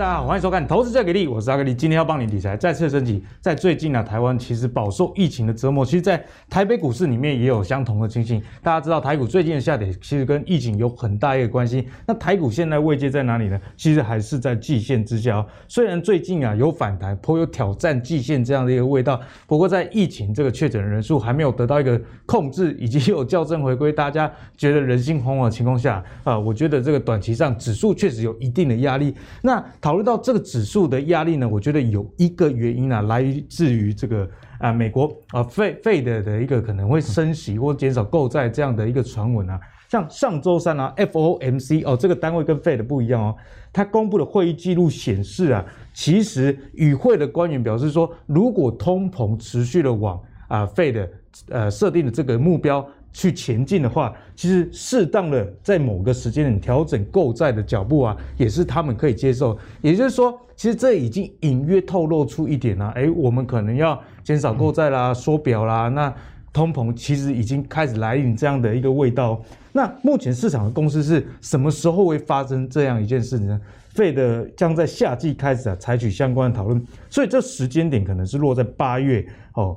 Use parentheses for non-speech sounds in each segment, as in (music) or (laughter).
大家好，欢迎收看《投资最给力》，我是阿格力，今天要帮你理财再次升级。在最近啊，台湾其实饱受疫情的折磨，其实，在台北股市里面也有相同的情形。大家知道台股最近的下跌，其实跟疫情有很大一个关系。那台股现在位阶在哪里呢？其实还是在季线之下。哦虽然最近啊有反弹，颇有挑战季线这样的一个味道，不过在疫情这个确诊人数还没有得到一个控制，以及有校正回归，大家觉得人心惶惶的情况下啊，我觉得这个短期上指数确实有一定的压力。那讨考虑到这个指数的压力呢，我觉得有一个原因啊，来自于这个啊，美国啊费费的的一个可能会升息或减少购债这样的一个传闻啊。像上周三啊，FOMC 哦，这个单位跟费的不一样哦，它公布的会议记录显示啊，其实与会的官员表示说，如果通膨持续的往啊费的呃设定的这个目标。去前进的话，其实适当的在某个时间点调整购债的脚步啊，也是他们可以接受。也就是说，其实这已经隐约透露出一点啊，诶，我们可能要减少购债啦、缩表啦。那通膨其实已经开始来临这样的一个味道。那目前市场的共识是什么时候会发生这样一件事呢？Fed 将在夏季开始啊采取相关的讨论，所以这时间点可能是落在八月哦。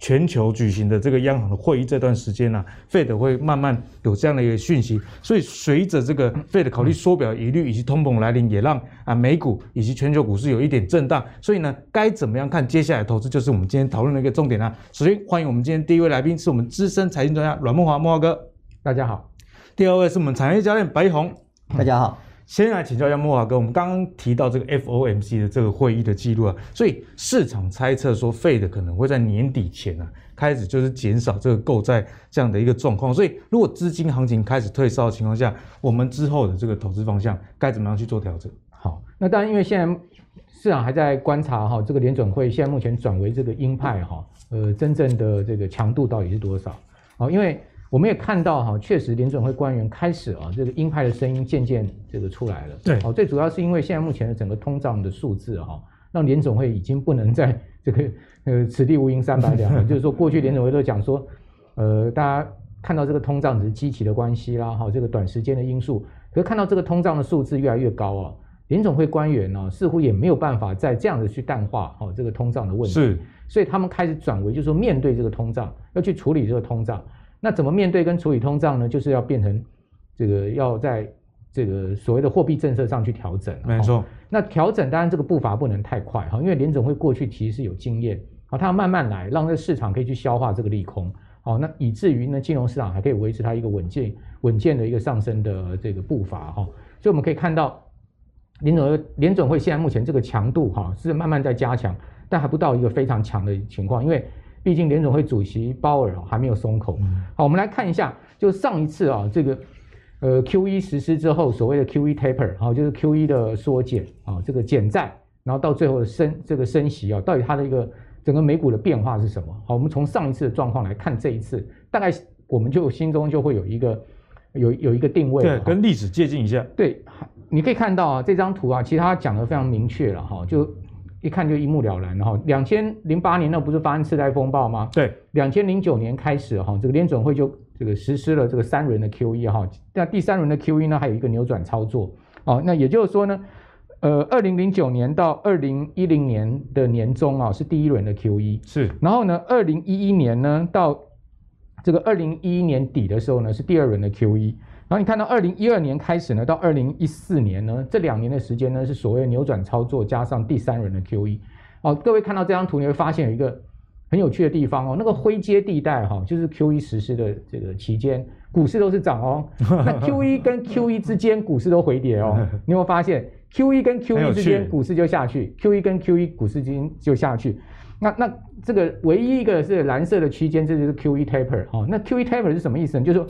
全球举行的这个央行的会议这段时间呢、啊，Fed 会慢慢有这样的一个讯息，所以随着这个 Fed 考虑缩表疑虑以及通膨来临，也让啊美股以及全球股市有一点震荡。所以呢，该怎么样看接下来投资，就是我们今天讨论的一个重点啊。首先欢迎我们今天第一位来宾，是我们资深财经专家阮梦华，梦华哥，大家好。第二位是我们产业教练白红，大家好。先来请教一下莫华哥，我们刚刚提到这个 FOMC 的这个会议的记录啊，所以市场猜测说 Fed 可能会在年底前啊开始就是减少这个购债这样的一个状况，所以如果资金行情开始退烧的情况下，我们之后的这个投资方向该怎么样去做调整？好，那当然因为现在市场还在观察哈，这个联准会现在目前转为这个鹰派哈，呃，真正的这个强度到底是多少？好，因为。我们也看到哈，确实联准会官员开始啊，这个鹰派的声音渐渐这个出来了。对，哦，最主要是因为现在目前的整个通胀的数字哈，让联总会已经不能在这个呃此地无银三百两了。(laughs) 就是说，过去联总会都讲说，呃，大家看到这个通胀只是基期的关系啦，哈，这个短时间的因素。可是看到这个通胀的数字越来越高啊，联总会官员呢似乎也没有办法再这样子去淡化哦这个通胀的问题。是，所以他们开始转为，就是说面对这个通胀，要去处理这个通胀。那怎么面对跟处理通胀呢？就是要变成这个要在这个所谓的货币政策上去调整。没错。那调整当然这个步伐不能太快哈，因为联总会过去其实是有经验，好，它要慢慢来，让这个市场可以去消化这个利空，好，那以至于呢金融市场还可以维持它一个稳健稳健的一个上升的这个步伐哈。所以我们可以看到联总会联总会现在目前这个强度哈是慢慢在加强，但还不到一个非常强的情况，因为。毕竟联总会主席鲍尔还没有松口。好，我们来看一下，就上一次啊，这个呃 QE 实施之后，所谓的 QE taper，好，就是 QE 的缩减啊，这个减债，然后到最后的升这个升息啊，到底它的一个整个美股的变化是什么？好，我们从上一次的状况来看，这一次大概我们就心中就会有一个有有一个定位，对，跟历史接近一下。对，你可以看到啊，这张图啊，其实它讲的非常明确了哈，就。一看就一目了然，哈，两千零八年那不是发生次贷风暴吗？对，两千零九年开始，哈，这个联准会就这个实施了这个三轮的 QE，哈，那第三轮的 QE 呢，还有一个扭转操作，哦，那也就是说呢，呃，二零零九年到二零一零年的年中啊，是第一轮的 QE，是，然后呢，二零一一年呢到这个二零一一年底的时候呢，是第二轮的 QE。然后你看到二零一二年开始呢，到二零一四年呢，这两年的时间呢，是所谓扭转操作加上第三轮的 QE。哦，各位看到这张图，你会发现有一个很有趣的地方哦，那个灰阶地带哈，就是 QE 实施的这个期间，股市都是涨哦。(laughs) 那 QE 跟 QE 之间，股市都回跌哦。(laughs) 你有没有发现 QE 跟 QE 之间，股市就下去；QE 跟 QE 股市之间就下去。那那这个唯一一个是蓝色的区间，这就是 QE taper 哈。那 QE taper 是什么意思呢？就是说。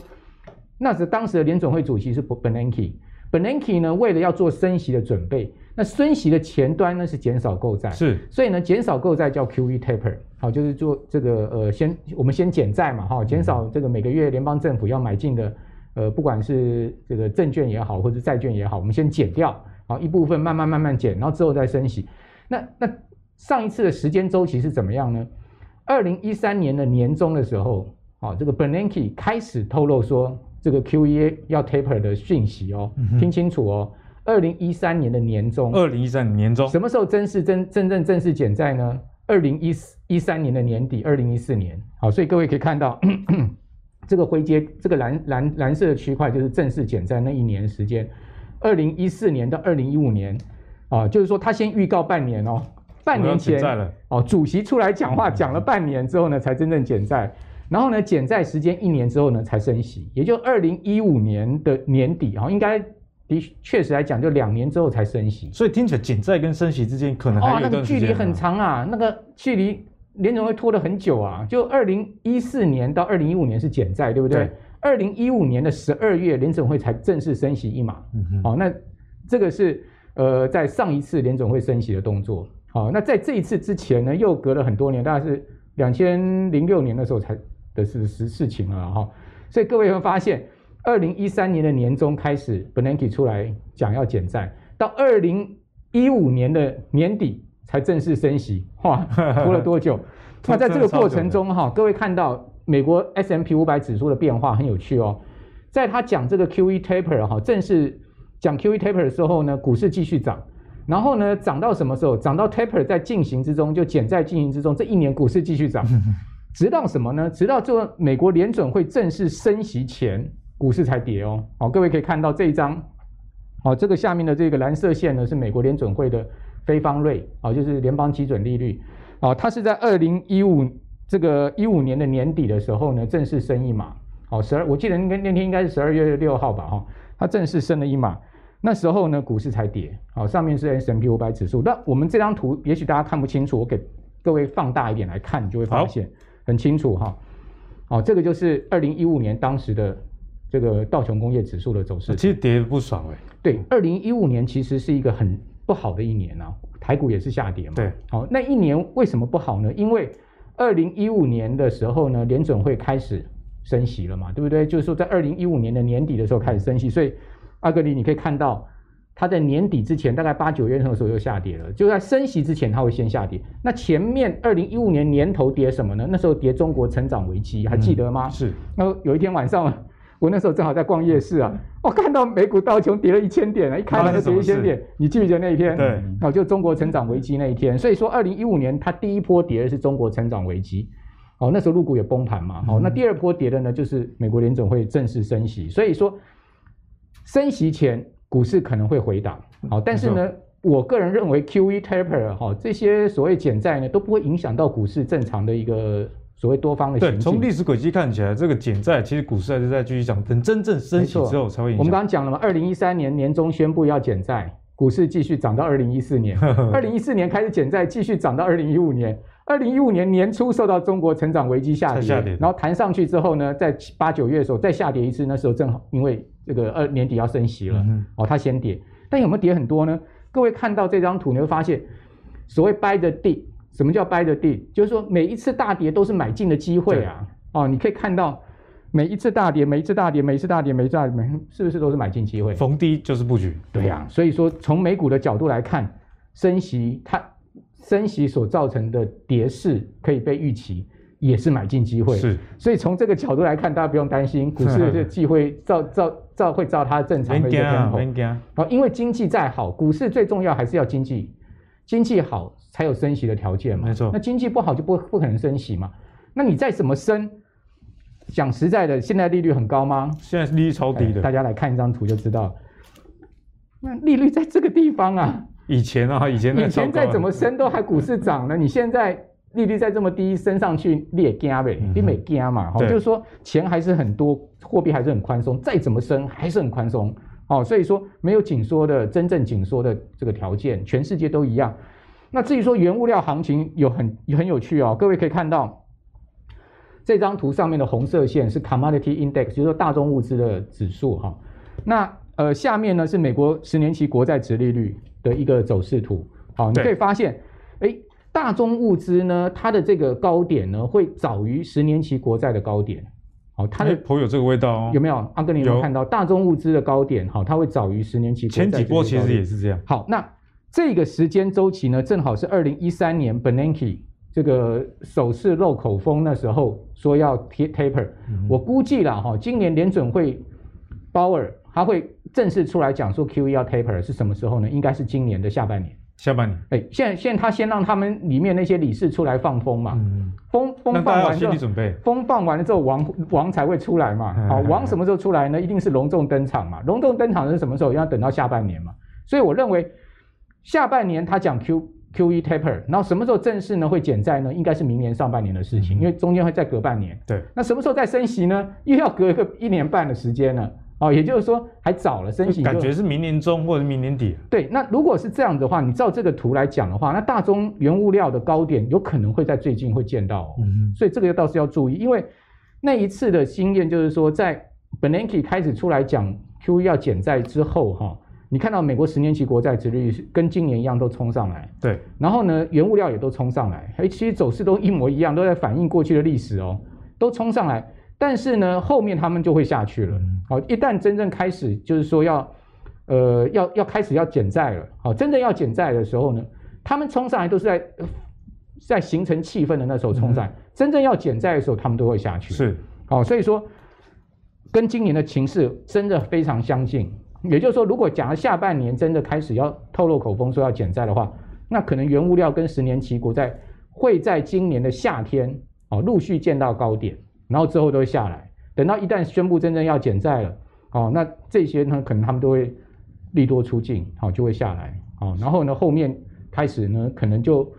那是当时的联总会主席是 Bernanke，Bernanke 呢，为了要做升息的准备，那升息的前端呢是减少购债，是，所以呢减少购债叫 QE taper，好，就是做这个呃先我们先减债嘛，哈，减少这个每个月联邦政府要买进的呃不管是这个证券也好或者债券也好，我们先减掉，好一部分慢慢慢慢减，然后之后再升息。那那上一次的时间周期是怎么样呢？二零一三年的年中的时候，啊，这个 Bernanke 开始透露说。这个 QE 要 taper 的讯息哦，听清楚哦。二零一三年的年中。二零一三年年中，什么时候正式真真正正式减债呢？二零一四一三年的年底，二零一四年。好，所以各位可以看到，咳 (clears throat) 咳这个灰阶，这个蓝蓝蓝色的区块就是正式减债那一年时间。二零一四年到二零一五年，啊，就是说他先预告半年哦，半年前哦，主席出来讲话讲了半年之后呢，才真正减债。然后呢，减债时间一年之后呢，才升息，也就二零一五年的年底啊，应该的确实来讲，就两年之后才升息。所以听起来减债跟升息之间可能啊哦、那个距离很长啊，那个距离联总会拖了很久啊。就二零一四年到二零一五年是减债，对不对？二零一五年的十二月，联总会才正式升息一码。嗯哼。好、哦，那这个是呃，在上一次联总会升息的动作。好、哦，那在这一次之前呢，又隔了很多年，大概是两千零六年的时候才。的是事事情了哈，所以各位会发现，二零一三年的年中开始，Bernanke 出来讲要减债，到二零一五年的年底才正式升息，哇，(laughs) 拖了多久？那在这个过程中哈，各位看到美国 S M P 五百指数的变化很有趣哦，在他讲这个 QE taper 哈，正式讲 QE taper 的时候呢，股市继续涨，然后呢，涨到什么时候？涨到 taper 在进行之中，就减债进行之中，这一年股市继续涨。直到什么呢？直到这美国联准会正式升息前，股市才跌哦。好，各位可以看到这一张，好，这个下面的这个蓝色线呢是美国联准会的非方瑞，啊，就是联邦基准利率，啊，它是在二零一五这个一五年的年底的时候呢正式升一码，好，十二，我记得那那天应该是十二月六号吧，哈，它正式升了一码，那时候呢股市才跌，好，上面是 S M P 五百指数，那我们这张图也许大家看不清楚，我给各位放大一点来看，你就会发现。很清楚哈，好，这个就是二零一五年当时的这个道琼工业指数的走势，其实跌得不爽哎。对，二零一五年其实是一个很不好的一年啊，台股也是下跌嘛。对，好，那一年为什么不好呢？因为二零一五年的时候呢，联准会开始升息了嘛，对不对？就是说在二零一五年的年底的时候开始升息，所以阿格里你可以看到。它在年底之前，大概八九月的时候又下跌了，就在升息之前，它会先下跌。那前面二零一五年年头跌什么呢？那时候跌中国成长危机，还记得吗？嗯、是。那有一天晚上，我那时候正好在逛夜市啊，我看到美股道琼跌了一千点，一开盘就跌一千点。你记不记得那一天？对。然后就中国成长危机那一天，所以说二零一五年它第一波跌的是中国成长危机，哦，那时候入股也崩盘嘛，哦，那第二波跌的呢就是美国联总会正式升息，所以说升息前。股市可能会回档，好，但是呢，我个人认为 QE taper 哈这些所谓减债呢都不会影响到股市正常的一个所谓多方的。对，从历史轨迹看起来，这个减债其实股市还是在继续涨，等真正升息之后才会影响。我们刚刚讲了嘛，二零一三年年中宣布要减债，股市继续涨到二零一四年，(laughs) 二零一四年开始减债，继续涨到二零一五年。二零一五年年初受到中国成长危机下跌，下跌然后弹上去之后呢，在八九月的时候再下跌一次，那时候正好因为。这个二年底要升息了，嗯、哦，它先跌，但有没有跌很多呢？各位看到这张图，你会发现，所谓 buy the dip，什么叫 buy the dip？就是说每一次大跌都是买进的机会啊！哦，你可以看到每一次大跌，每一次大跌，每一次大跌，每一次大跌，是不是都是买进机会？逢低就是布局。对呀、啊，所以说从美股的角度来看，升息它升息所造成的跌势可以被预期。也是买进机会，是，所以从这个角度来看，大家不用担心，股市的机会照照照会照它正常的一个天空。好，因为经济再好，股市最重要还是要经济，经济好才有升息的条件嘛。没错，那经济不好就不不可能升息嘛。那你再怎么升，讲实在的，现在利率很高吗？现在利率超低的，大家来看一张图就知道。那利率在这个地方啊，以前啊，以前以前再怎么升都还股市涨了，你现在。利率再这么低升上去，你也惊呗，你没惊嘛？就是说钱还是很多，货币还是很宽松，再怎么升还是很宽松。哦，所以说没有紧缩的真正紧缩的这个条件，全世界都一样。那至于说原物料行情有很很有趣哦，各位可以看到这张图上面的红色线是 Commodity Index，就是说大宗物资的指数哈。那呃下面呢是美国十年期国债殖利率的一个走势图。好，你可以发现，哎。大宗物资呢，它的这个高点呢，会早于十年期国债的高点。好，它的颇有这个味道哦。有没有？阿哥，你有看到大宗物资的高点？好，它会早于十年期国债。前几波其实也是这样。好，那这个时间周期呢，正好是二零一三年 Bernanke 这个首次漏口风那时候说要 taper。我估计了哈，今年联准会鲍尔他会正式出来讲说 QE 要 taper 是什么时候呢？应该是今年的下半年。下半年，哎，现在现在他先让他们里面那些理事出来放风嘛，嗯、风风放完之后，风放完了之后，王王才会出来嘛。好，王什么时候出来呢？一定是隆重登场嘛。隆重登场是什么时候？要等到下半年嘛。所以我认为下半年他讲 Q QE taper，然后什么时候正式呢会减债呢？应该是明年上半年的事情，嗯、因为中间会再隔半年。对，那什么时候再升息呢？又要隔一个一年半的时间呢？哦，也就是说还早了，升息感觉是明年中或者明年底。对，那如果是这样的话，你照这个图来讲的话，那大宗原物料的高点有可能会在最近会见到哦。嗯，所以这个倒是要注意，因为那一次的经验就是说，在 Bernanke 开始出来讲 QE 要减债之后，哈，你看到美国十年期国债殖利率跟今年一样都冲上来。对，然后呢，原物料也都冲上来，哎，其实走势都一模一样，都在反映过去的历史哦，都冲上来。但是呢，后面他们就会下去了。好，一旦真正开始，就是说要，呃，要要开始要减债了。好，真正要减债的时候呢，他们冲上来都是在在形成气氛的那时候冲上来。嗯、真正要减债的时候，他们都会下去。是，好，所以说跟今年的情势真的非常相近。也就是说，如果假如下半年真的开始要透露口风说要减债的话，那可能原物料跟十年期国债会在今年的夏天哦陆续见到高点。然后之后都会下来，等到一旦宣布真正要减债了，哦，那这些呢，可能他们都会利多出尽，好，就会下来，好，然后呢，后面开始呢，可能就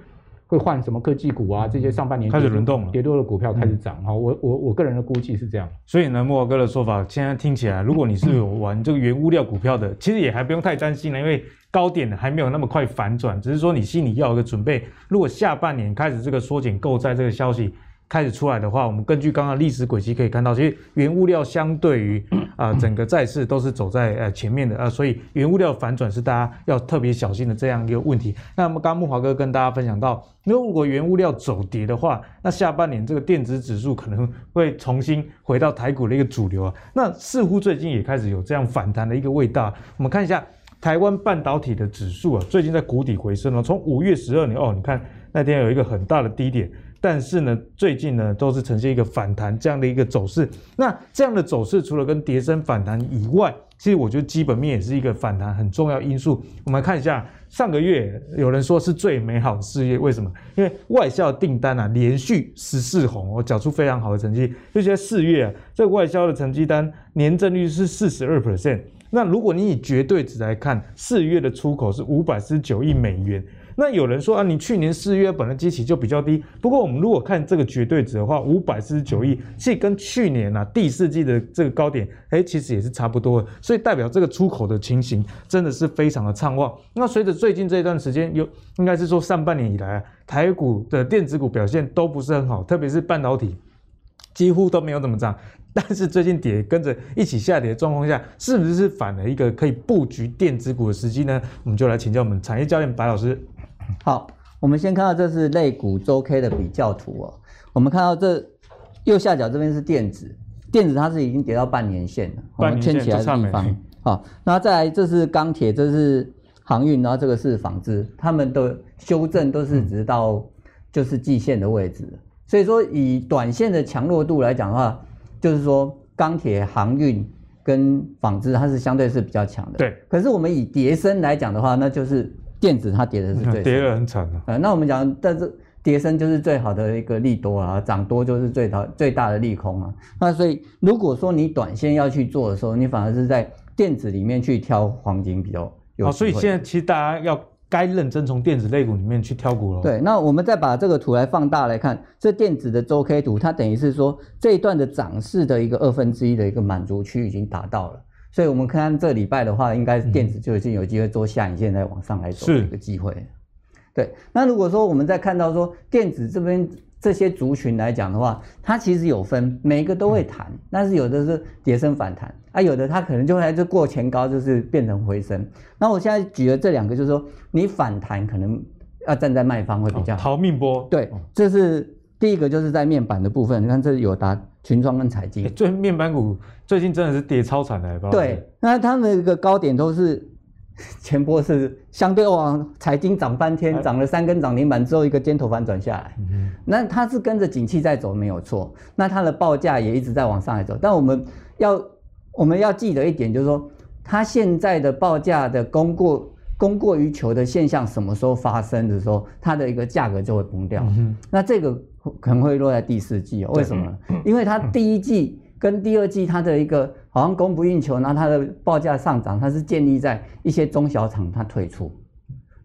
会换什么科技股啊，这些上半年开始轮动了，跌多的股票开始涨，好，我我我个人的估计是这样。所以呢，慕驊哥的说法，现在听起来，如果你是有玩这个原物料股票的，其实也还不用太担心了，因为高点还没有那么快反转，只是说你心里要有个准备，如果下半年开始这个缩减购债这个消息。开始出来的话，我们根据刚刚历史轨迹可以看到，其实原物料相对于 (clears throat) 啊、呃、整个债市都是走在呃前面的啊、呃，所以原物料反转是大家要特别小心的这样一个问题。那么刚刚慕驊哥跟大家分享到，如果原物料走跌的话，那下半年这个电子指数可能会重新回到台股的一个主流啊。那似乎最近也开始有这样反弹的一个味道。我们看一下台湾半导体的指数啊，最近在谷底回升了。从五月十二年哦，你看那天有一个很大的低点。但是呢，最近呢都是呈现一个反弹这样的一个走势。那这样的走势除了跟跌升反弹以外，其实我觉得基本面也是一个反弹很重要因素。我们来看一下上个月，有人说是最美好的四月，为什么？因为外销订单啊连续十四红，我缴出非常好的成绩。尤其在四月啊，这个外销的成绩单年增率是四十二 percent。那如果你以绝对值来看，四月的出口是五百四十九亿美元。那有人说啊，你去年四月本来基期就比较低，不过我们如果看这个绝对值的话，五百四十九亿，其实跟去年啊第四季的这个高点，哎，其实也是差不多的，所以代表这个出口的情形真的是非常的畅旺。那随着最近这一段时间，有应该是说上半年以来啊，台股的电子股表现都不是很好，特别是半导体几乎都没有怎么涨。但是最近跌跟着一起下跌的状况下，是不是反了一个可以布局电子股的时机呢？我们就来请教我们产业教练白老师。好，我们先看到这是类股周 K 的比较图哦。我们看到这右下角这边是电子，电子它是已经跌到半年线了，我们圈起来的地方。好，那再来这是钢铁，这是航运，然后这个是纺织，它们的修正都是直到就是季线的位置。所以说以短线的强弱度来讲的话。就是说，钢铁、航运跟纺织，它是相对是比较强的。对。可是我们以叠升来讲的话，那就是电子它跌的是最跌得很惨的。呃，那我们讲，但是跌升就是最好的一个利多啊，涨多就是最大最大的利空啊。那所以，如果说你短线要去做的时候，你反而是在电子里面去挑黄金比较有。好，所以现在其实大家要。该认真从电子类股里面去挑股了。对，那我们再把这个图来放大来看，这电子的周 K 图，它等于是说这一段的涨势的一个二分之一的一个满足区已经达到了，所以我们看这礼拜的话，应该是电子就已经有机会做下影线再往上来走的一个机会。对，那如果说我们再看到说电子这边。这些族群来讲的话，它其实有分，每一个都会弹，但是有的是跌升反弹，啊，有的它可能就会来这过前高，就是变成回升。那我现在举的这两个，就是说你反弹可能要站在卖方会比较好。逃命波。对，这是第一个，就是在面板的部分，你看这是友达、群创跟彩晶。最面板股最近真的是跌超惨的，对，那他们一个高点都是。(laughs) 前波是相对往财经涨翻天，涨了三根涨停板之后，一个尖头反转下来。那它是跟着景气在走，没有错。那它的报价也一直在往上来走。但我们要我们要记得一点，就是说它现在的报价的供过供过于求的现象什么时候发生的时候，它的一个价格就会崩掉。嗯、那这个可能会落在第四季哦。为什么？因为它第一季跟第二季它的一个好像供不应求，然后它的报价上涨，它是建立在一些中小厂它退出。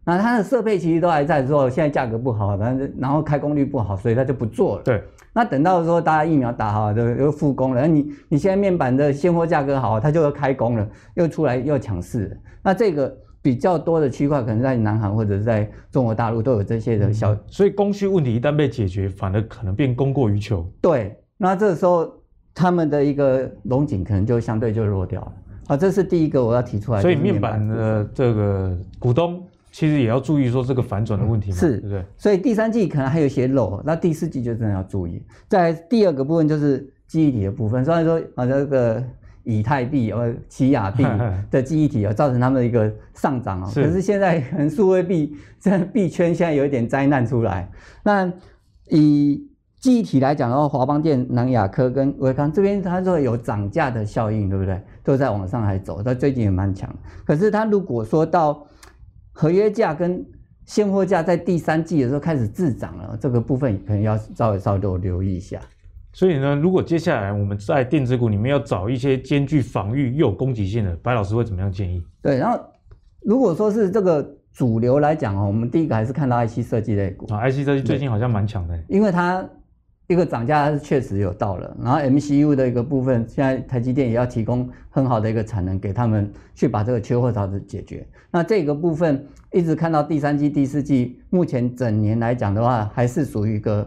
那它的设备其实都还在的时候，现在价格不好，然后然后开工率不好，所以它就不做了。对。那等到说大家疫苗打好，就又复工了。那你你现在面板的现货价格好，它就要开工了，又出来又抢市。那这个比较多的区块，可能在南韩或者是在中国大陆都有这些的小。所以供需问题一旦被解决，反而可能变供过于求。对。那这个时候他们的一个龙井可能就相对就弱掉了。啊，这是第一个我要提出来的。所以面板的这个股东。其实也要注意说这个反转的问题嘛，是，对不对？所以第三季可能还有一些漏，那第四季就真的要注意。在第二个部分就是记忆体的部分，虽然说啊这个以太币呃奇亚币 (laughs) 的记忆体啊造成他们的一个上涨哦，可是现在可能数位币这币圈现在有一点灾难出来。那以记忆体来讲的话，华邦电、南亚科跟维康这边它说有涨价的效应，对不对？都在往上还走，它最近也蛮强。可是它如果说到合约价跟现货价在第三季的时候开始滞涨了，这个部分可能要稍微稍微多留意一下。所以呢，如果接下来我们在电子股里面要找一些兼具防御又有攻击性的，白老师会怎么样建议？对，然后如果说是这个主流来讲哦，我们第一个还是看到 IC 设计类股啊，IC 设计最近好像蛮强的，因为它。一个涨价是确实有到了，然后 MCU 的一个部分，现在台积电也要提供很好的一个产能给他们去把这个缺货潮的解决。那这个部分一直看到第三季、第四季，目前整年来讲的话，还是属于一个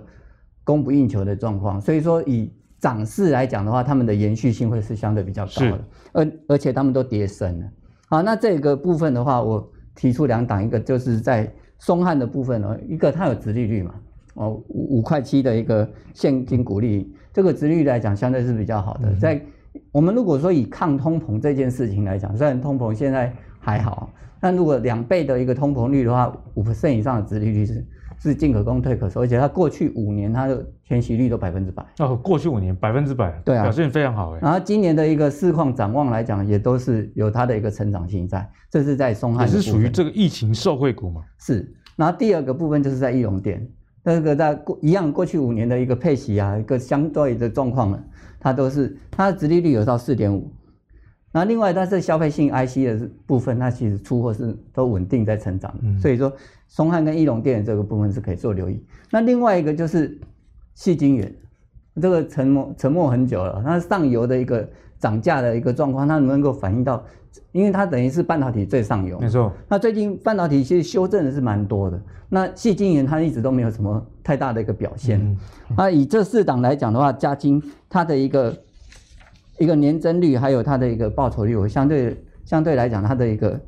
供不应求的状况。所以说以涨势来讲的话，他们的延续性会是相对比较高的，而而且他们都跌升了。好，那这个部分的话，我提出两档，一个就是在松汉的部分呢，一个它有殖利率嘛。哦，五五块七的一个现金股利，这个殖利率来讲相对是比较好的。在我们如果说以抗通膨这件事情来讲，虽然通膨现在还好，但如果两倍的一个通膨率的话，五 percent 以上的殖利率是是进可攻退可守，而且它过去五年它的填息率都百分之百。哦，过去五年百分之百，对啊，表现非常好哎。然后今年的一个市况展望来讲，也都是有它的一个成长性在，这是在松汉。也是属于这个疫情受惠股嘛？是。然后第二个部分就是在义隆店。那个在过一样过去五年的一个配息啊，一个相对的状况呢，它都是它的殖利率有到四点五。那另外它是消费性 IC 的部分，它其实出货是都稳定在成长的。嗯、所以说松汉跟义隆电这个部分是可以做留意。那另外一个就是细晶圆，这个沉默沉默很久了，它上游的一个涨价的一个状况，它能不能够反映到？因为它等于是半导体最上游，没错。那最近半导体其实修正的是蛮多的。那细晶圆它一直都没有什么太大的一个表现。那以这四档来讲的话，嘉晶它的一个一个年增率，还有它的一个报酬率，我相对相对来讲它的一个。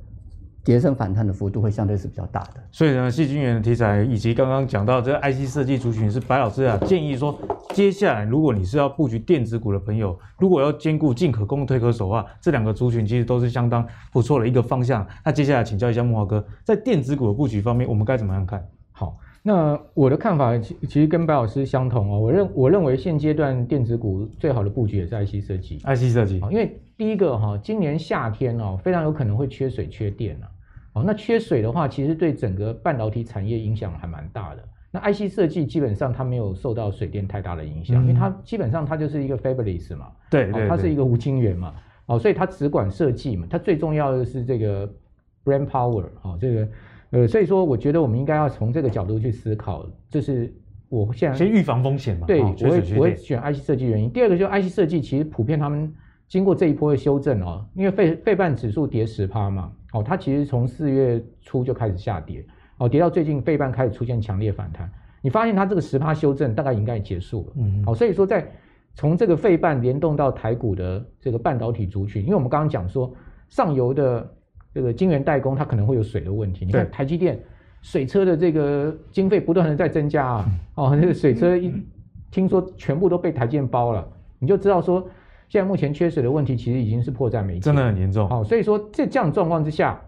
跌升反弹的幅度会相对是比较大的，所以呢，细菌源的题材以及刚刚讲到这个 IC 设计族群，是白老师啊建议说，接下来如果你是要布局电子股的朋友，如果要兼顾进可攻退可守的话，这两个族群其实都是相当不错的一个方向。那接下来请教一下木华哥，在电子股的布局方面，我们该怎么样看？好，那我的看法其其实跟白老师相同哦，我认我认为现阶段电子股最好的布局也是 IC 设计，IC 设计，因为第一个哈，今年夏天哦，非常有可能会缺水缺电啊。哦，那缺水的话，其实对整个半导体产业影响还蛮大的。那 IC 设计基本上它没有受到水电太大的影响，嗯、因为它基本上它就是一个 fabless 嘛，对，对，对，它是一个无晶圆嘛，哦，所以它只管设计嘛，它最重要的是这个 brain power，哦，这个呃，所以说我觉得我们应该要从这个角度去思考，就是我现在先预防风险嘛，对，哦、我会我会选 IC 设计原因。第二个就是 IC 设计其实普遍他们经过这一波的修正哦，因为费费半指数跌十趴嘛。哦，它其实从四月初就开始下跌，哦，跌到最近费半开始出现强烈反弹。你发现它这个十趴修正大概应该也结束了，嗯，好，所以说在从这个费半联动到台股的这个半导体族群，因为我们刚刚讲说上游的这个晶圆代工它可能会有水的问题，你看台积电水车的这个经费不断的在增加啊，哦，这个水车一听说全部都被台积电包了，你就知道说。现在目前缺水的问题其实已经是迫在眉睫，真的很严重。好，所以说在这样状况之下，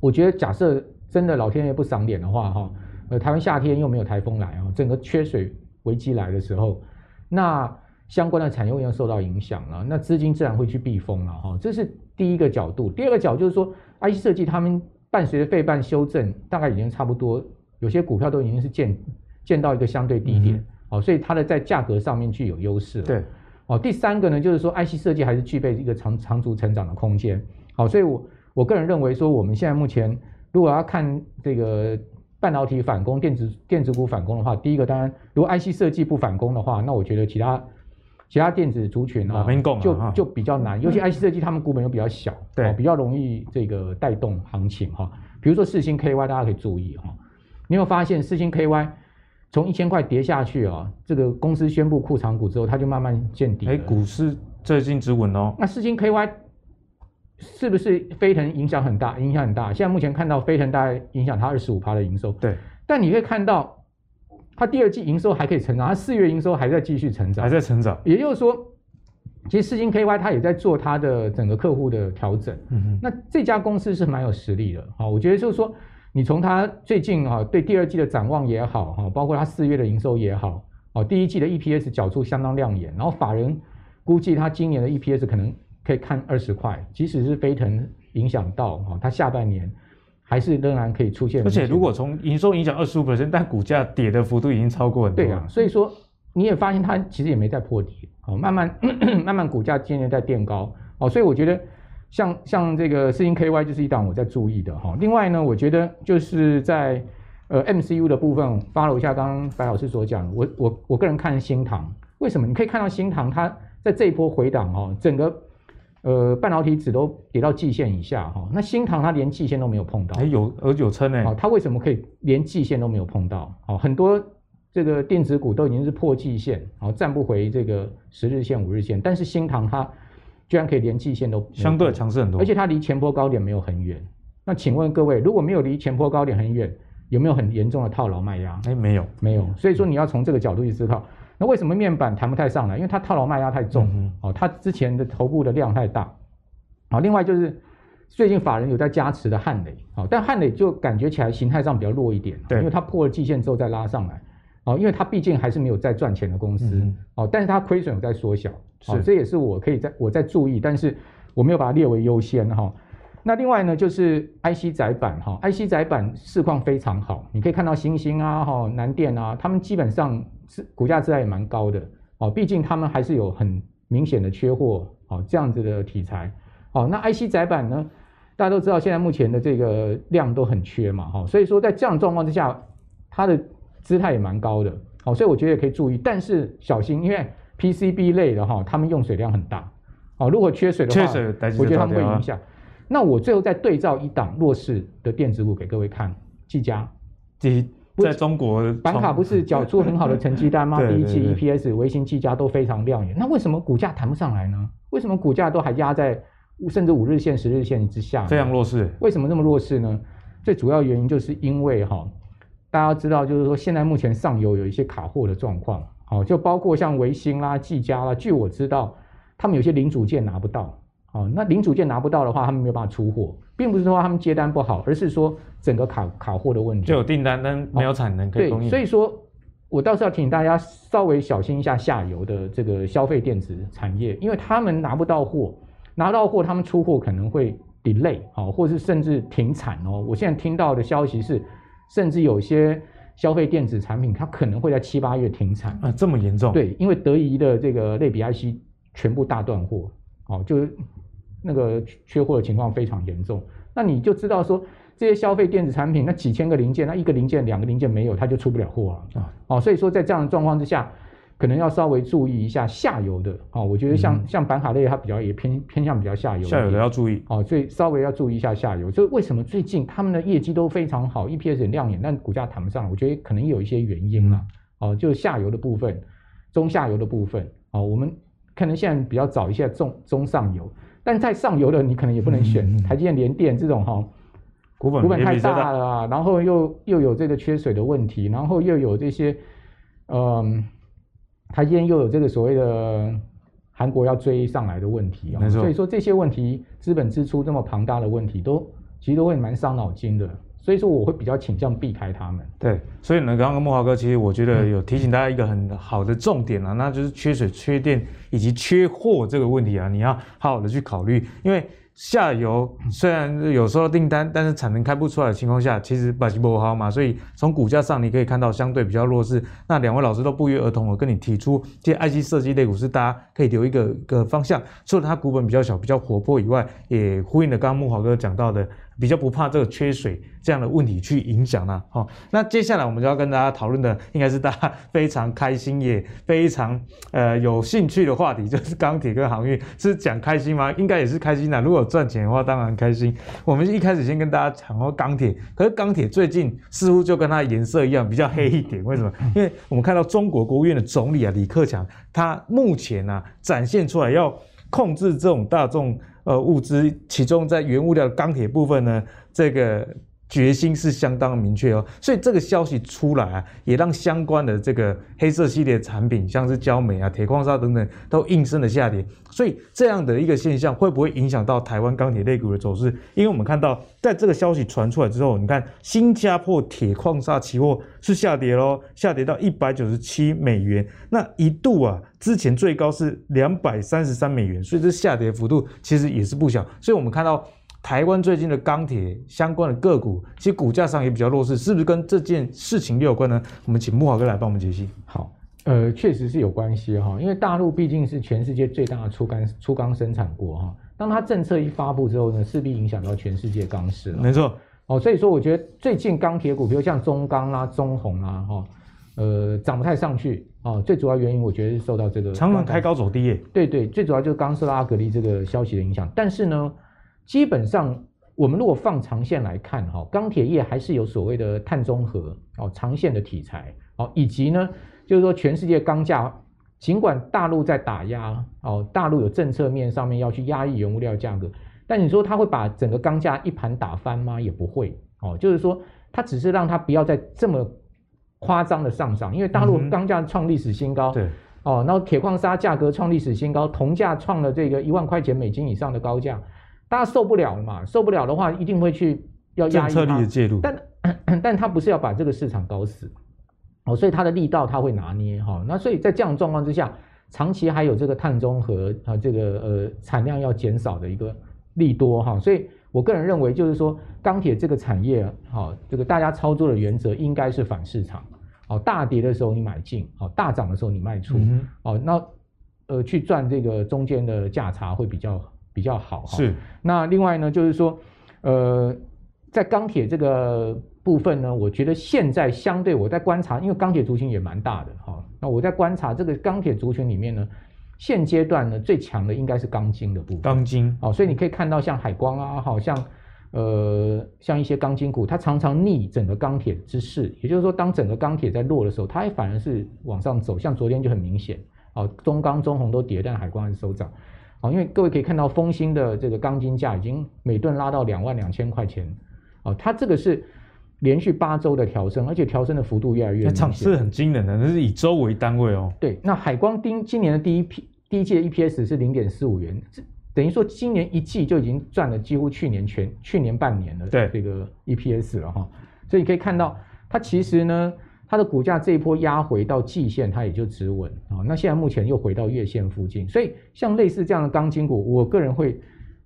我觉得假设真的老天爷不赏脸的话，哈，呃，台湾夏天又没有台风来啊，整个缺水危机来的时候，那相关的产业又受到影响了，那资金自然会去避风了，哈，这是第一个角度。第二个角度就是说，IC 设计他们伴随着费半修正，大概已经差不多，有些股票都已经是见见到一个相对低点，好、嗯，所以它的在价格上面具有优势了。对，哦，第三个呢，就是说 IC 设计还是具备一个长长足成长的空间。好，所以我我个人认为说，我们现在目前如果要看这个。半导体反攻，电子电子股反攻的话，第一个当然，如果 IC 设计不反攻的话，那我觉得其他其他电子族群啊，就就比较难，尤其 IC 设计他们股本又比较小，对，比较容易这个带动行情哈。比如说四星 KY，大家可以注意哈，你有发现四星 KY 从一千块跌下去啊，这个公司宣布库藏股之后，它就慢慢见底。哎，股市最近止稳哦。那四星 KY。是不是飞腾影响很大？影响很大。现在目前看到飞腾大概影响它二十五趴的营收。对。但你可以看到，它第二季营收还可以成长，它四月营收还在继续成长，还在成长。也就是说，其实世金 KY 它也在做它的整个客户的调整。嗯哼。那这家公司是蛮有实力的好，我觉得就是说，你从它最近哈对第二季的展望也好哈，包括它四月的营收也好，哦，第一季的 EPS 缴出相当亮眼，然后法人估计它今年的 EPS 可能。可以看二十块，即使是飞腾影响到哈，它下半年还是仍然可以出现。而且如果从营收影响二十五 percent，但股价跌的幅度已经超过很多。对啊，所以说你也发现它其实也没在破底，哦，慢慢 (coughs) 慢慢股价渐渐在垫高，哦，所以我觉得像像这个四星 KY 就是一档我在注意的哈。另外呢，我觉得就是在呃 MCU 的部分，follow 一下刚刚白老师所讲，我我我个人看新塘，为什么？你可以看到新塘它在这一波回档哦，整个。呃，半导体指都跌到季线以下哈，那新塘它连季线都没有碰到，哎，有而有撑哎，它为什么可以连季线都没有碰到？哦，很多这个电子股都已经是破季线，哦站不回这个十日线、五日线，但是新塘它居然可以连季线都相对强势很多，而且它离前波高点没有很远。那请问各位，如果没有离前波高点很远，有没有很严重的套牢卖压？哎，没有，没有。所以说你要从这个角度去思考。那为什么面板弹不太上来？因为它套牢卖压太重，嗯、哦，它之前的头部的量太大，好，另外就是最近法人有在加持的汉磊，好，但汉磊就感觉起来形态上比较弱一点，对，因为它破了季线之后再拉上来，哦，因为它毕竟还是没有在赚钱的公司，哦、嗯，但是它亏损有在缩小，是，这也是我可以在我在注意，但是我没有把它列为优先哈。那另外呢，就是 IC 载板哈，IC 载板市况非常好，你可以看到星星啊哈、南电啊，他们基本上是股价自然也蛮高的哦，毕竟他们还是有很明显的缺货哦，这样子的题材哦。那 IC 载板呢，大家都知道现在目前的这个量都很缺嘛哈，所以说在这样状况之下，它的姿态也蛮高的哦，所以我觉得也可以注意，但是小心，因为 PCB 类的哈，他们用水量很大哦，如果缺水的话，我觉得他们会影响。那我最后再对照一档弱势的电子股给各位看，技嘉，即在中国板卡不是缴出很好的成绩单吗？(laughs) 第一季 EPS、微星、技嘉都非常亮眼。那为什么股价谈不上来呢？为什么股价都还压在甚至五日线、十日线之下？非常弱势。为什么那么弱势呢？最主要原因就是因为哈，大家知道，就是说现在目前上游有一些卡货的状况，好，就包括像微星啦、技嘉啦，据我知道，他们有些零组件拿不到。哦，那零组件拿不到的话，他们没有办法出货，并不是说他们接单不好，而是说整个卡卡货的问题。就有订单，但没有产能可以供应。对，所以说我倒是要提醒大家稍微小心一下下游的这个消费电子产业，因为他们拿不到货，拿到货他们出货可能会 delay，好，或是甚至停产哦。我现在听到的消息是，甚至有些消费电子产品它可能会在七八月停产啊，这么严重？对，因为德仪的这个类比 IC 全部大断货，哦，就是。那个缺货的情况非常严重，那你就知道说这些消费电子产品，那几千个零件，那一个零件、两个零件没有，它就出不了货啊。哦，所以说在这样的状况之下，可能要稍微注意一下下游的。哦，我觉得像、嗯、像板卡类，它比较也偏偏向比较下游。下游的要注意。哦，所以稍微要注意一下下游。就为什么最近他们的业绩都非常好，EPS 很亮眼，但股价谈不上，我觉得可能有一些原因啦。哦、嗯，就下游的部分，中下游的部分。哦，我们可能现在比较早一些中中上游。但在上游的你可能也不能选、嗯、台积电、联电这种哈，股本股本太大了啊，然后又又有这个缺水的问题，然后又有这些，嗯、呃，台积电又有这个所谓的韩国要追上来的问题啊，所以说这些问题资本支出这么庞大的问题，都其实都会蛮伤脑筋的。所以说我会比较倾向避开他们。对，所以呢，刚刚慕驊哥其实我觉得有提醒大家一个很好的重点啊，那就是缺水、缺电以及缺货这个问题啊，你要好好的去考虑。因为下游虽然有收到订单，但是产能开不出来的情况下，其实把鸡不好嘛，所以从股价上你可以看到相对比较弱势。那两位老师都不约而同的跟你提出，这些 IC 设计类股是大家可以留一个一个方向。除了它股本比较小、比较活泼以外，也呼应了刚刚慕驊哥讲到的。比较不怕这个缺水这样的问题去影响了，好，那接下来我们就要跟大家讨论的，应该是大家非常开心也非常呃有兴趣的话题，就是钢铁跟航运，是讲开心吗？应该也是开心的，如果有赚钱的话，当然开心。我们一开始先跟大家讲哦钢铁，可是钢铁最近似乎就跟它的颜色一样，比较黑一点，为什么？(laughs) 因为我们看到中国国务院的总理啊李克强，他目前啊展现出来要控制这种大众。呃，物资其中在原物料钢铁部分呢，这个。决心是相当明确哦，所以这个消息出来啊，也让相关的这个黑色系列产品，像是焦煤啊、铁矿砂等等，都应声的下跌。所以这样的一个现象会不会影响到台湾钢铁类股的走势？因为我们看到，在这个消息传出来之后，你看新加坡铁矿砂期货是下跌喽，下跌到一百九十七美元，那一度啊，之前最高是两百三十三美元，所以这下跌幅度其实也是不小。所以我们看到。台湾最近的钢铁相关的个股，其实股价上也比较弱势，是不是跟这件事情有关呢？我们请慕驊哥来帮我们解析。好，呃，确实是有关系哈，因为大陆毕竟是全世界最大的粗钢粗钢生产国哈，当它政策一发布之后呢，势必影响到全世界钢市了。没错，哦，所以说我觉得最近钢铁股，比如像中钢啦、中红啦，哈，呃，涨不太上去啊，最主要原因我觉得是受到这个常常开高走低耶。对对，最主要就是钢斯拉格力这个消息的影响，但是呢。基本上，我们如果放长线来看，哈，钢铁业还是有所谓的碳中和哦，长线的题材哦，以及呢，就是说全世界钢价，尽管大陆在打压哦，大陆有政策面上面要去压抑原物料价格，但你说它会把整个钢价一盘打翻吗？也不会哦，就是说它只是让它不要再这么夸张的上涨，因为大陆钢价创历史新高，对哦，然后铁矿砂价格创历史新高，铜价创了这个一万块钱美金以上的高价。大家受不了了嘛？受不了的话，一定会去要压抑它。政策力的介入，但 (coughs) 但他不是要把这个市场搞死哦，所以他的力道他会拿捏哈。那所以在这样状况之下，长期还有这个碳中和啊，这个呃产量要减少的一个利多哈。所以我个人认为，就是说钢铁这个产业哈，这个大家操作的原则应该是反市场哦。大跌的时候你买进，哦，大涨的时候你卖出，哦，那呃去赚这个中间的价差会比较。比较好哈，是。那另外呢，就是说，呃，在钢铁这个部分呢，我觉得现在相对我在观察，因为钢铁族群也蛮大的哈。那我在观察这个钢铁族群里面呢，现阶段呢最强的应该是钢筋的部分。钢筋，哦，所以你可以看到像海光啊，好像呃像一些钢筋股，它常常逆整个钢铁之势，也就是说，当整个钢铁在落的时候，它也反而是往上走。像昨天就很明显，哦，中钢、中红都跌，但海光还是收涨。好，因为各位可以看到，丰兴的这个钢筋价已经每吨拉到两万两千块钱，哦，它这个是连续八周的调升，而且调升的幅度越来越明显，是很惊人的，那是以周为单位哦。对，那海光丁今年的第一批第一季的 EPS 是零点四五元，等于说今年一季就已经赚了几乎去年全去年半年的这个 EPS 了哈，所以你可以看到它其实呢。它的股价这一波压回到季线，它也就止稳啊。那现在目前又回到月线附近，所以像类似这样的钢筋股，我个人会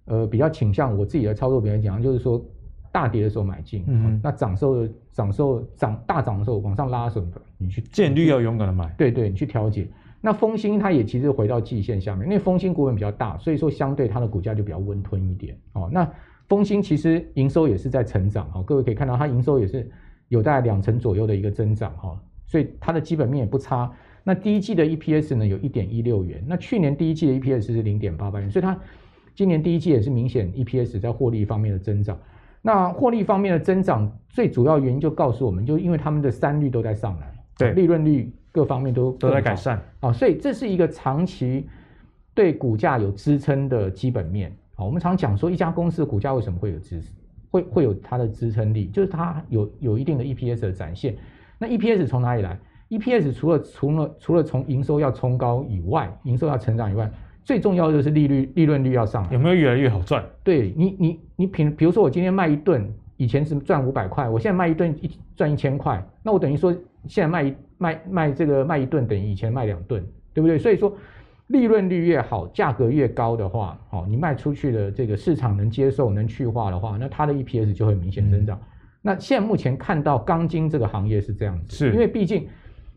呃比较倾向我自己的操作，比人讲就是说大跌的时候买进，嗯，那涨时候涨时候涨大涨的时候往上拉的时候，你去见绿要勇敢的买，对对，你去调节。那丰兴它也其实回到季线下面，因为丰兴股本比较大，所以说相对它的股价就比较温吞一点哦。那丰兴其实营收也是在成长哦，各位可以看到它营收也是。有大概两成左右的一个增长哈，所以它的基本面也不差。那第一季的 EPS 呢，有一点一六元，那去年第一季的 EPS 是零点八八元，所以它今年第一季也是明显 EPS 在获利方面的增长。那获利方面的增长最主要原因就告诉我们，就因为他们的三率都在上来，对，利润率各方面都都在改善啊，所以这是一个长期对股价有支撑的基本面。好，我们常讲说一家公司的股价为什么会有支撑？会会有它的支撑力，就是它有有一定的 EPS 的展现。那 EPS 从哪里来？EPS 除了除了除了从营收要冲高以外，营收要成长以外，最重要的就是利率利润率要上来。有没有越来越好赚？对你你你平比如说我今天卖一吨，以前是赚五百块，我现在卖一吨一赚一千块，那我等于说现在卖卖卖这个卖一吨等于以前卖两吨，对不对？所以说利润率越好，价格越高的话，好，你卖出去的这个市场能接受、能去化的话，那它的 EPS 就会明显增长。嗯、那现在目前看到钢筋这个行业是这样子，是因为毕竟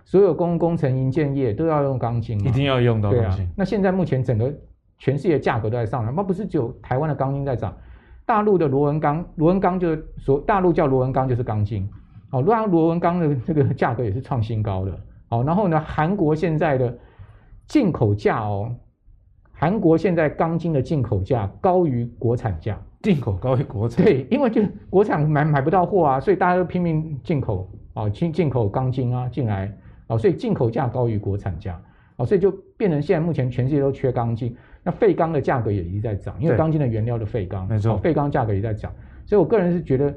所有工工程营建业都要用钢筋，一定要用到钢筋。啊，那现在目前整个全世界价格都在上涨，那不是只有台湾的钢筋在涨，大陆的螺纹钢，螺纹钢就是说大陆叫螺纹钢就是钢筋。好，螺螺纹钢的这个价格也是创新高的。好，然后呢，韩国现在的进口价哦，韩国现在钢筋的进口价高于国产价，进口高于国产。对，因为就国产买买不到货啊，所以大家都拼命进口啊，进进口钢筋啊进来啊，所以进口价高于国产价啊，所以就变成现在目前全世界都缺钢筋，那废钢的价格也一直在涨，因为钢筋的原料的废钢，没错，废钢价格也在涨，所以我个人是觉得。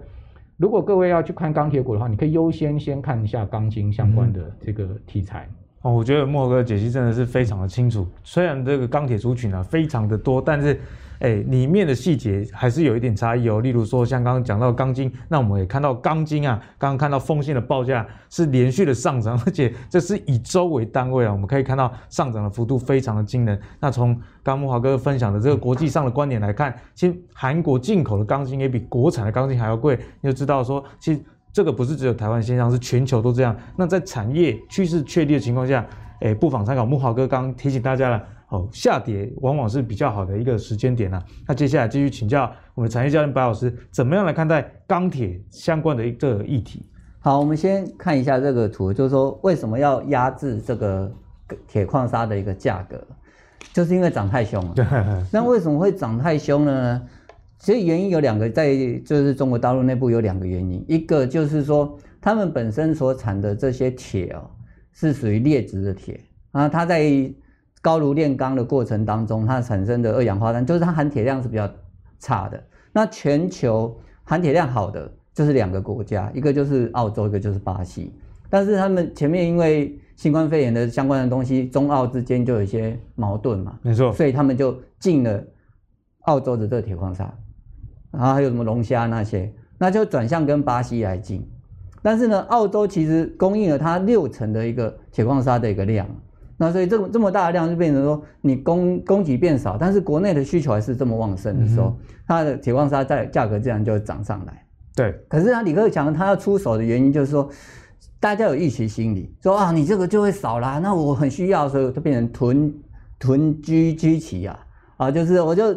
如果各位要去看钢铁股的话，你可以优先先看一下钢筋相关的这个题材。嗯、哦，我觉得莫哥的解析真的是非常的清楚。虽然这个钢铁族群呢非常的多，但是。哎，里面的细节还是有一点差异哦。例如说，像刚刚讲到钢筋，那我们也看到钢筋啊，刚刚看到锋线的报价是连续的上涨，而且这是以周为单位啊，我们可以看到上涨的幅度非常的惊人。那从刚刚慕驊哥分享的这个国际上的观点来看，其实韩国进口的钢筋也比国产的钢筋还要贵，你就知道说，其实这个不是只有台湾现象，是全球都这样。那在产业趋势确立的情况下，哎，不妨参考木华哥刚刚提醒大家了。哦，下跌往往是比较好的一个时间点呐、啊。那接下来继续请教我们的产业教练白老师，怎么样来看待钢铁相关的一个议题？好，我们先看一下这个图，就是说为什么要压制这个铁矿砂的一个价格，就是因为涨太凶了。对。(laughs) 那为什么会涨太凶呢？其实原因有两个，在就是中国大陆内部有两个原因，一个就是说他们本身所产的这些铁哦，是属于劣质的铁啊，它在。高炉炼钢的过程当中，它产生的二氧化碳就是它含铁量是比较差的。那全球含铁量好的就是两个国家，一个就是澳洲，一个就是巴西。但是他们前面因为新冠肺炎的相关的东西，中澳之间就有一些矛盾嘛，没错，所以他们就禁了澳洲的这个铁矿砂，然后还有什么龙虾那些，那就转向跟巴西来进。但是呢，澳洲其实供应了它六成的一个铁矿砂的一个量。那所以这么这么大的量就变成说，你供供给变少，但是国内的需求还是这么旺盛的时候，嗯、它的铁矿砂在价格自然就会涨上来。对。可是啊李克强他要出手的原因就是说，大家有预期心理，说啊你这个就会少啦，那我很需要，所以就变成囤囤居居奇啊啊，就是我就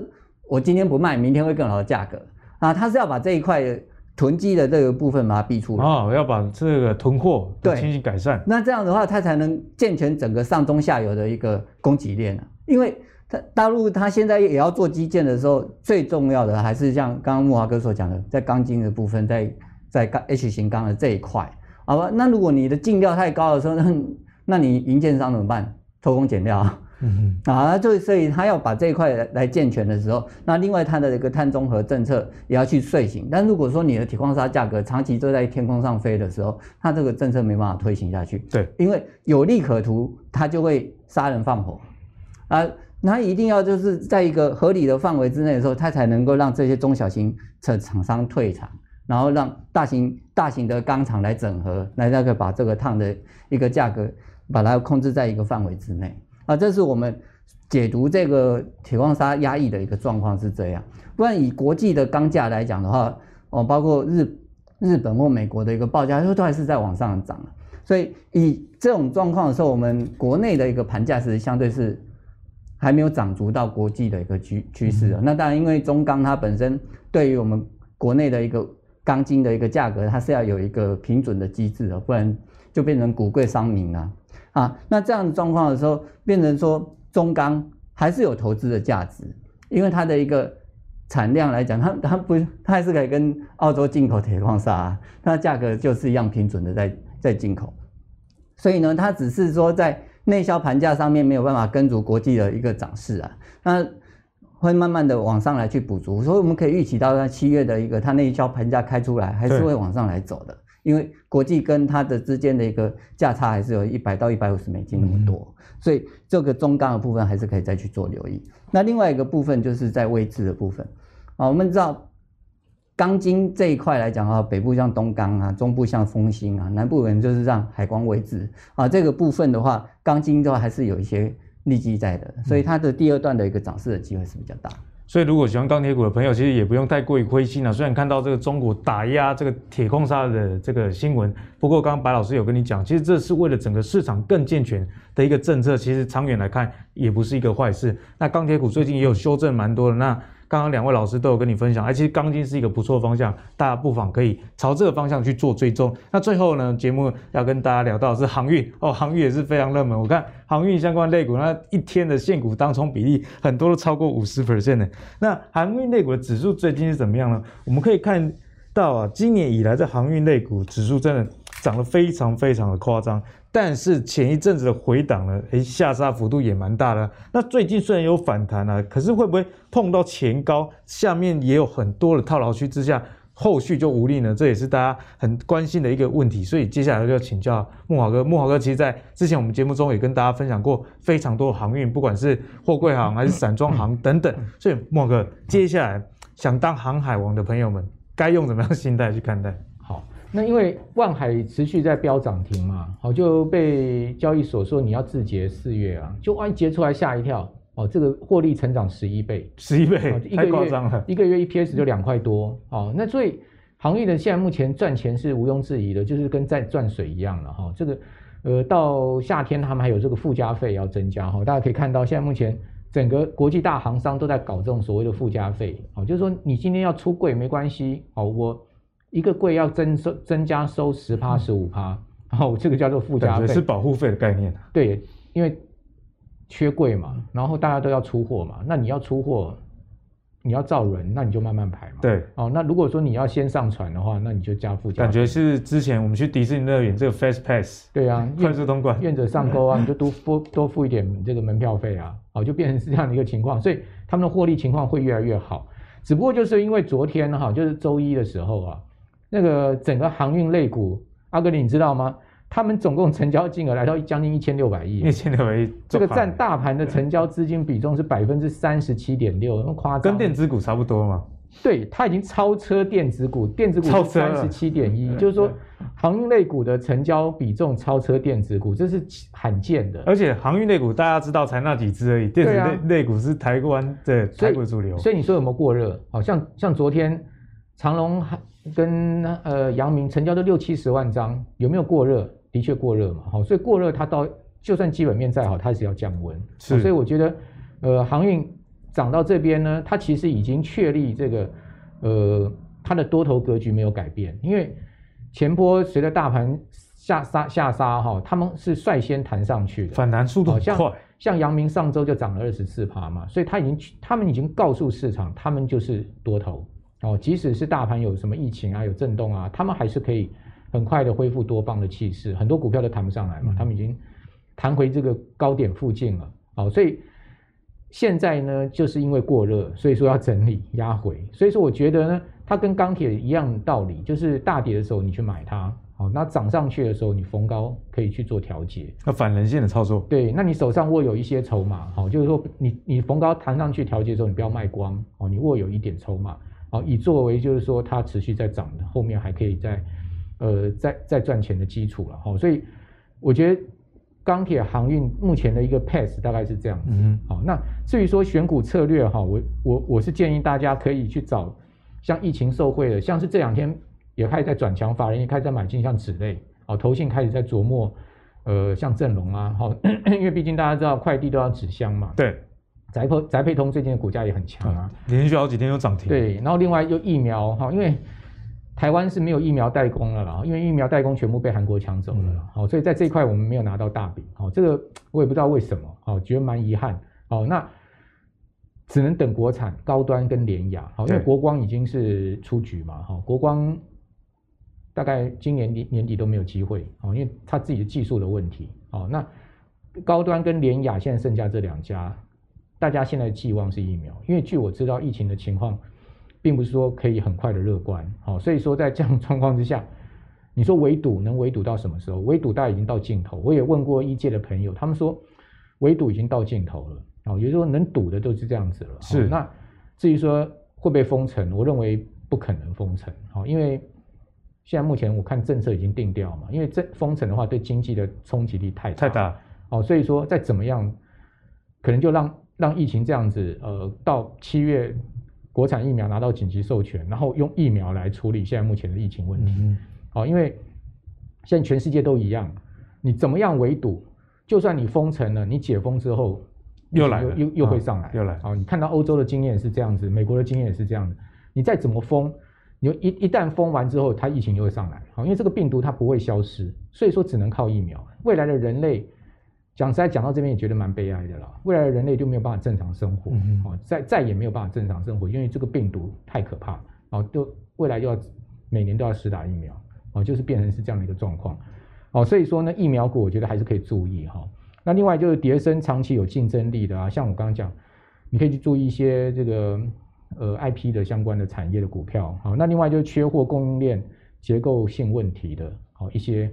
我今天不卖，明天会更好的价格啊，他是要把这一块。囤积的这个部分把它逼出来啊，要把这个囤货对进行改善。那这样的话，它才能健全整个上中下游的一个供给链啊。因为它大陆它现在也要做基建的时候，最重要的还是像刚刚木华哥所讲的，在钢筋的部分，在在钢 H 型钢的这一块，好吧？那如果你的进料太高的时候，那那你营建商怎么办？偷工减料。嗯哼，啊，就所以他要把这一块来来健全的时候，那另外他的一个碳中和政策也要去遂行。但如果说你的铁矿砂价格长期都在天空上飞的时候，他这个政策没办法推行下去。对，因为有利可图，他就会杀人放火啊。那一定要就是在一个合理的范围之内的时候，他才能够让这些中小型厂厂商退场，然后让大型大型的钢厂来整合，来那个把这个碳的一个价格把它控制在一个范围之内。啊，这是我们解读这个铁矿砂压抑的一个状况是这样。不然以国际的钢价来讲的话，哦，包括日日本或美国的一个报价，都都还是在往上涨。所以以这种状况的时候，我们国内的一个盘价其实相对是还没有涨足到国际的一个趋趋势的。那当然，因为中钢它本身对于我们国内的一个钢筋的一个价格，它是要有一个平准的机制的，不然就变成股贵伤民了。啊，那这样的状况的时候，变成说中钢还是有投资的价值，因为它的一个产量来讲，它它不，它还是可以跟澳洲进口铁矿砂啊，它的价格就是一样平准的在在进口，所以呢，它只是说在内销盘价上面没有办法跟足国际的一个涨势啊，那会慢慢的往上来去补足，所以我们可以预期到在七月的一个它内销盘价开出来，还是会往上来走的。因为国际跟它的之间的一个价差还是有一百到一百五十美金那么多，所以这个中钢的部分还是可以再去做留意。那另外一个部分就是在位置的部分啊，我们知道钢筋这一块来讲啊，北部像东钢啊，中部像丰兴啊，南部人就是让海光位置啊，这个部分的话，钢筋的话还是有一些利基在的，所以它的第二段的一个涨势的机会是比较大。所以，如果喜欢钢铁股的朋友，其实也不用太过于灰心了。虽然看到这个中国打压这个铁矿砂的这个新闻，不过刚刚白老师有跟你讲，其实这是为了整个市场更健全的一个政策，其实长远来看也不是一个坏事。那钢铁股最近也有修正蛮多的。那刚刚两位老师都有跟你分享，哎，其实钢筋是一个不错的方向，大家不妨可以朝这个方向去做追踪。那最后呢，节目要跟大家聊到的是航运哦，航运也是非常热门。我看航运相关类股，那一天的现股当冲比例很多都超过五十 percent 的。那航运类股的指数最近是怎么样呢？我们可以看到啊，今年以来的航运类股指数真的涨得非常非常的夸张。但是前一阵子的回档呢，诶，下杀幅度也蛮大的。那最近虽然有反弹啊，可是会不会碰到前高，下面也有很多的套牢区之下，后续就无力呢？这也是大家很关心的一个问题。所以接下来就要请教慕驊哥。慕驊哥其实在之前我们节目中也跟大家分享过非常多的航运，不管是货柜行还是散装行等等。所以慕驊哥，接下来想当航海王的朋友们，该用怎么样的心态去看待？那因为万海持续在飙涨停嘛，好就被交易所说你要自结四月啊，就万一结出来吓一跳哦，这个获利成长十一倍，十一倍，太夸张了，一个月 EPS 就两块多哦。那所以航运的现在目前赚钱是毋庸置疑的，就是跟在赚水一样了哈。这个呃到夏天他们还有这个附加费要增加哈，大家可以看到现在目前整个国际大航商都在搞这种所谓的附加费，哦，就是说你今天要出柜没关系，哦我。一个柜要增收增加收十趴十五趴，然后这个叫做附加费，是保护费的概念。对，因为缺柜嘛，然后大家都要出货嘛，那你要出货，你要造人，那你就慢慢排嘛。对，哦，那如果说你要先上船的话，那你就加附加。感觉是之前我们去迪士尼乐园这个 Fast Pass，对啊，快速通关，愿者上钩啊，你就多付多付一点这个门票费啊，哦，就变成是这样的一个情况，所以他们的获利情况会越来越好。只不过就是因为昨天哈，就是周一的时候啊。那个整个航运类股，阿哥你知道吗？他们总共成交金额来到将近一千六百亿，一千六百亿，这个占大盘的成交资金比重是百分之三十七点六，那么夸张，跟电子股差不多吗？对，它已经超车电子股，电子股是三十七点一，就是说航运类股的成交比重超车电子股，这是罕见的。而且航运类股大家知道才那几只而已，电子类类股是台湾的台股主流所。以你说有没有过热？好像像昨天长隆还。跟呃阳明成交都六七十万张，有没有过热？的确过热嘛，好，所以过热它到就算基本面再好，它是要降温。是，所以我觉得呃航运涨到这边呢，它其实已经确立这个呃它的多头格局没有改变，因为前波随着大盘下杀下杀哈，他们是率先弹上去的，反弹速度很快。像阳明上周就涨了二十四趴嘛，所以他已经他们已经告诉市场，他们就是多头。哦，即使是大盘有什么疫情啊，有震动啊，他们还是可以很快的恢复多方的气势。很多股票都弹不上来嘛，他们已经弹回这个高点附近了。好，所以现在呢，就是因为过热，所以说要整理压回。所以说，我觉得呢，它跟钢铁一样的道理，就是大跌的时候你去买它，好，那涨上去的时候你逢高可以去做调节。那反人性的操作。对，那你手上握有一些筹码，好，就是说你你逢高弹上去调节的时候，你不要卖光，哦，你握有一点筹码。好，以作为就是说它持续在涨的，后面还可以再，呃，再再赚钱的基础了。好，所以我觉得钢铁航运目前的一个 pace 大概是这样子。嗯，好，那至于说选股策略哈，我我我是建议大家可以去找像疫情受惠的，像是这两天也开始在转强，法人也开始在买进像纸类，哦，投信开始在琢磨，呃，像正隆啊，好，(coughs) 因为毕竟大家知道快递都要纸箱嘛。对。宅配宅配通最近的股价也很强啊，连续好几天都涨停。对，然后另外又疫苗哈，因为台湾是没有疫苗代工了啦，因为疫苗代工全部被韩国抢走了，好，所以在这一块我们没有拿到大饼，好，这个我也不知道为什么，好，觉得蛮遗憾，好，那只能等国产高端跟联雅，好，因为国光已经是出局嘛，哈，国光大概今年年年底都没有机会，好，因为他自己的技术的问题，好，那高端跟联雅现在剩下这两家。大家现在寄望是疫苗，因为据我知道疫情的情况，并不是说可以很快的乐观，好，所以说在这样状况之下，你说围堵能围堵到什么时候？围堵大概已经到尽头。我也问过医界的朋友，他们说围堵已经到尽头了，哦，也就是说能堵的都是这样子了。是，那至于说会不会封城，我认为不可能封城，好，因为现在目前我看政策已经定调嘛，因为这封城的话对经济的冲击力太大太大，哦，所以说再怎么样。可能就让让疫情这样子，呃，到七月国产疫苗拿到紧急授权，然后用疫苗来处理现在目前的疫情问题。嗯，好，因为现在全世界都一样，你怎么样围堵，就算你封城了，你解封之后又来又又又会上来，又来。好，你看到欧洲的经验是这样子，美国的经验也是这样的，你再怎么封。你一一旦封完之后，它疫情又会上来，好，因为这个病毒它不会消失，所以说只能靠疫苗。未来的人类，讲实在讲到这边也觉得蛮悲哀的啦。未来的人类就没有办法正常生活，嗯好，再再也没有办法正常生活，因为这个病毒太可怕，哦，都未来就要每年都要施打疫苗，哦，就是变成是这样的一个状况，哦，所以说呢，疫苗股我觉得还是可以注意哈。那另外就是跌深长期有竞争力的啊，像我刚刚讲，你可以去注意一些这个。呃，IP 的相关的产业的股票，好，那另外就是缺货、供应链结构性问题的，好一些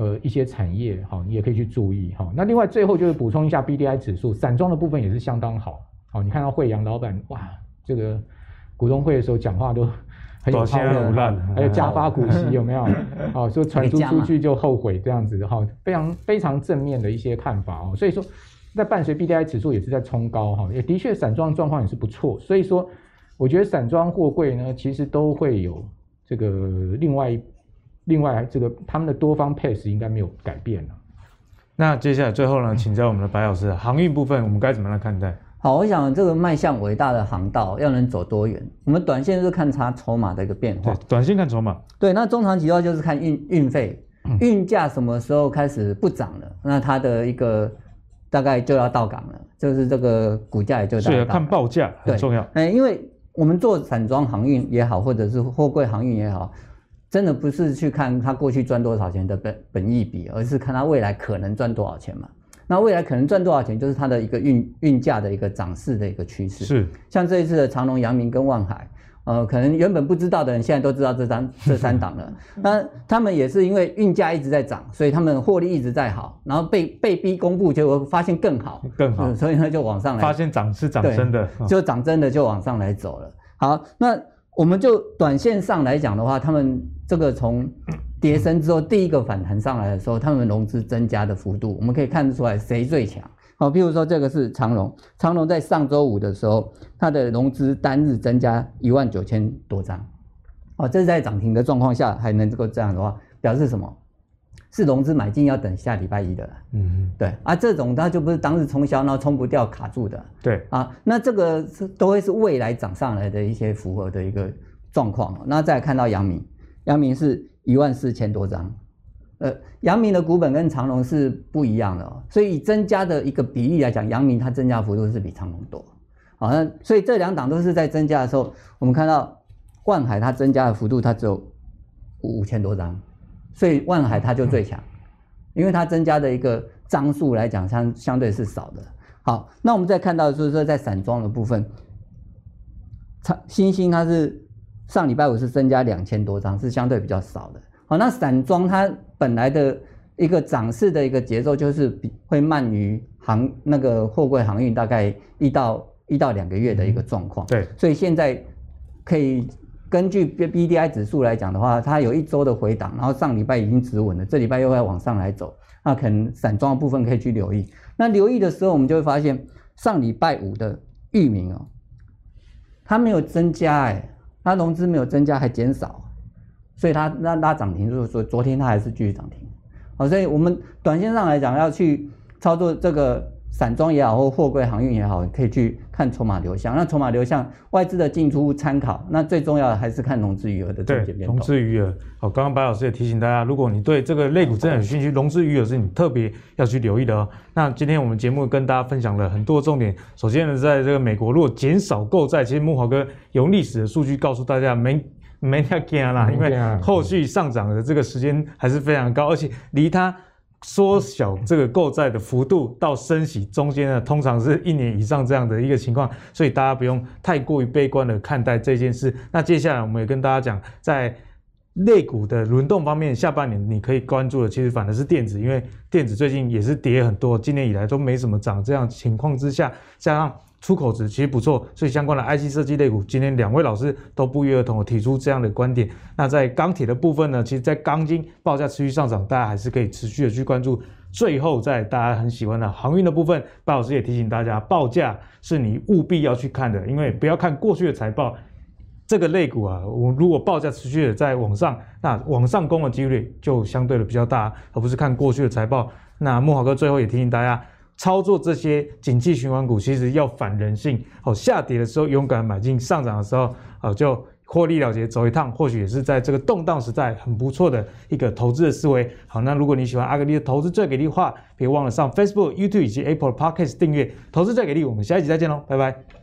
呃一些产业，哈，你也可以去注意，哈，那另外最后就是补充一下 BDI 指数，散装的部分也是相当好，好，你看到惠阳老板哇，这个股东会的时候讲话都很有泡的，还有加发股息有没有？(laughs) 哦，说传出出去就后悔这样子，哈，非常非常正面的一些看法哦，所以说。在伴随 BDI 指数也是在冲高哈，也的确散装状况也是不错，所以说我觉得散装货柜呢，其实都会有这个另外另外这个他们的多方配置应该没有改变了。那接下来最后呢，请教我们的白老师，航运部分我们该怎么来看待？好，我想这个迈向伟大的航道要能走多远，我们短线是看它筹码的一个变化，短线看筹码。对，那中长期的话就是看运运费，运价什么时候开始不涨了，那它的一个。大概就要到港了，就是这个股价也就到港了。看报价很重要。哎，因为我们做散装航运也好，或者是货柜航运也好，真的不是去看他过去赚多少钱的本本益比，而是看他未来可能赚多少钱嘛。那未来可能赚多少钱，就是它的一个运运价的一个涨势的一个趋势。是，像这一次的长隆、阳明跟万海。呃，可能原本不知道的人，现在都知道这三这三档了。(laughs) 那他们也是因为运价一直在涨，所以他们获利一直在好，然后被被逼公布，结果发现更好，更好，所以呢就往上来。发现涨是涨真的，就涨真的就往上来走了。好，那我们就短线上来讲的话，他们这个从跌升之后第一个反弹上来的时候，他们融资增加的幅度，我们可以看得出来谁最强。好，譬如说这个是长荣，长荣在上周五的时候，它的融资单日增加一万九千多张，哦，这是在涨停的状况下还能够这样的话，表示什么？是融资买进要等下礼拜一的，嗯，对，啊，这种它就不是当日冲销，然后冲不掉卡住的，对，啊，那这个是都会是未来涨上来的一些符合的一个状况。那再看到阳明，阳明是一万四千多张。呃，阳明的股本跟长隆是不一样的哦，所以以增加的一个比例来讲，阳明它增加幅度是比长隆多。好，那所以这两档都是在增加的时候，我们看到万海它增加的幅度它只有五千多张，所以万海它就最强，因为它增加的一个张数来讲相相对是少的。好，那我们再看到就是说在散装的部分，长新兴它是上礼拜五是增加两千多张，是相对比较少的。好，那散装它本来的一个涨势的一个节奏就是比会慢于航那个货柜航运大概一到一到两个月的一个状况。对，所以现在可以根据 B B D I 指数来讲的话，它有一周的回档，然后上礼拜已经止稳了，这礼拜又要往上来走，那可能散装的部分可以去留意。那留意的时候，我们就会发现上礼拜五的域名哦，它没有增加哎，它融资没有增加，还减少。所以它拉拉涨停，就是说昨天它还是继续涨停，好，所以我们短线上来讲要去操作这个散装也好，或货柜航运也好，可以去看筹码流向。那筹码流向外资的进出参考，那最重要的还是看融资余额的增减变动。融资余额，好，刚刚白老师也提醒大家，如果你对这个类股真的有兴趣，融资余额是你特别要去留意的哦。那今天我们节目跟大家分享了很多重点。首先呢，在这个美国，如果减少购债，其实木华哥用历史的数据告诉大家，没。没太惊啦，因为后续上涨的这个时间还是非常高，而且离它缩小这个购债的幅度到升息中间呢，通常是一年以上这样的一个情况，所以大家不用太过于悲观的看待这件事。那接下来我们也跟大家讲，在类股的轮动方面，下半年你可以关注的，其实反而是电子，因为电子最近也是跌很多，今年以来都没怎么涨，这样情况之下，加上。出口值其实不错，所以相关的 IC 设计类股，今天两位老师都不约而同的提出这样的观点。那在钢铁的部分呢，其实，在钢筋报价持续上涨，大家还是可以持续的去关注最后在大家很喜欢的航运的部分，白老师也提醒大家，报价是你务必要去看的，因为不要看过去的财报。这个类股啊，我如果报价持续的在往上，那往上攻的几率就相对的比较大，而不是看过去的财报。那慕驊哥最后也提醒大家，操作这些景气循环股，其实要反人性。哦，下跌的时候勇敢买进，上涨的时候，好，就获利了结走一趟，或许也是在这个动荡时代很不错的一个投资的思维。好，那如果你喜欢阿格力的投资最给力的话，别忘了上 Facebook、YouTube 以及 Apple Podcast 订阅。投资最给力，我们下一集再见喽，拜拜。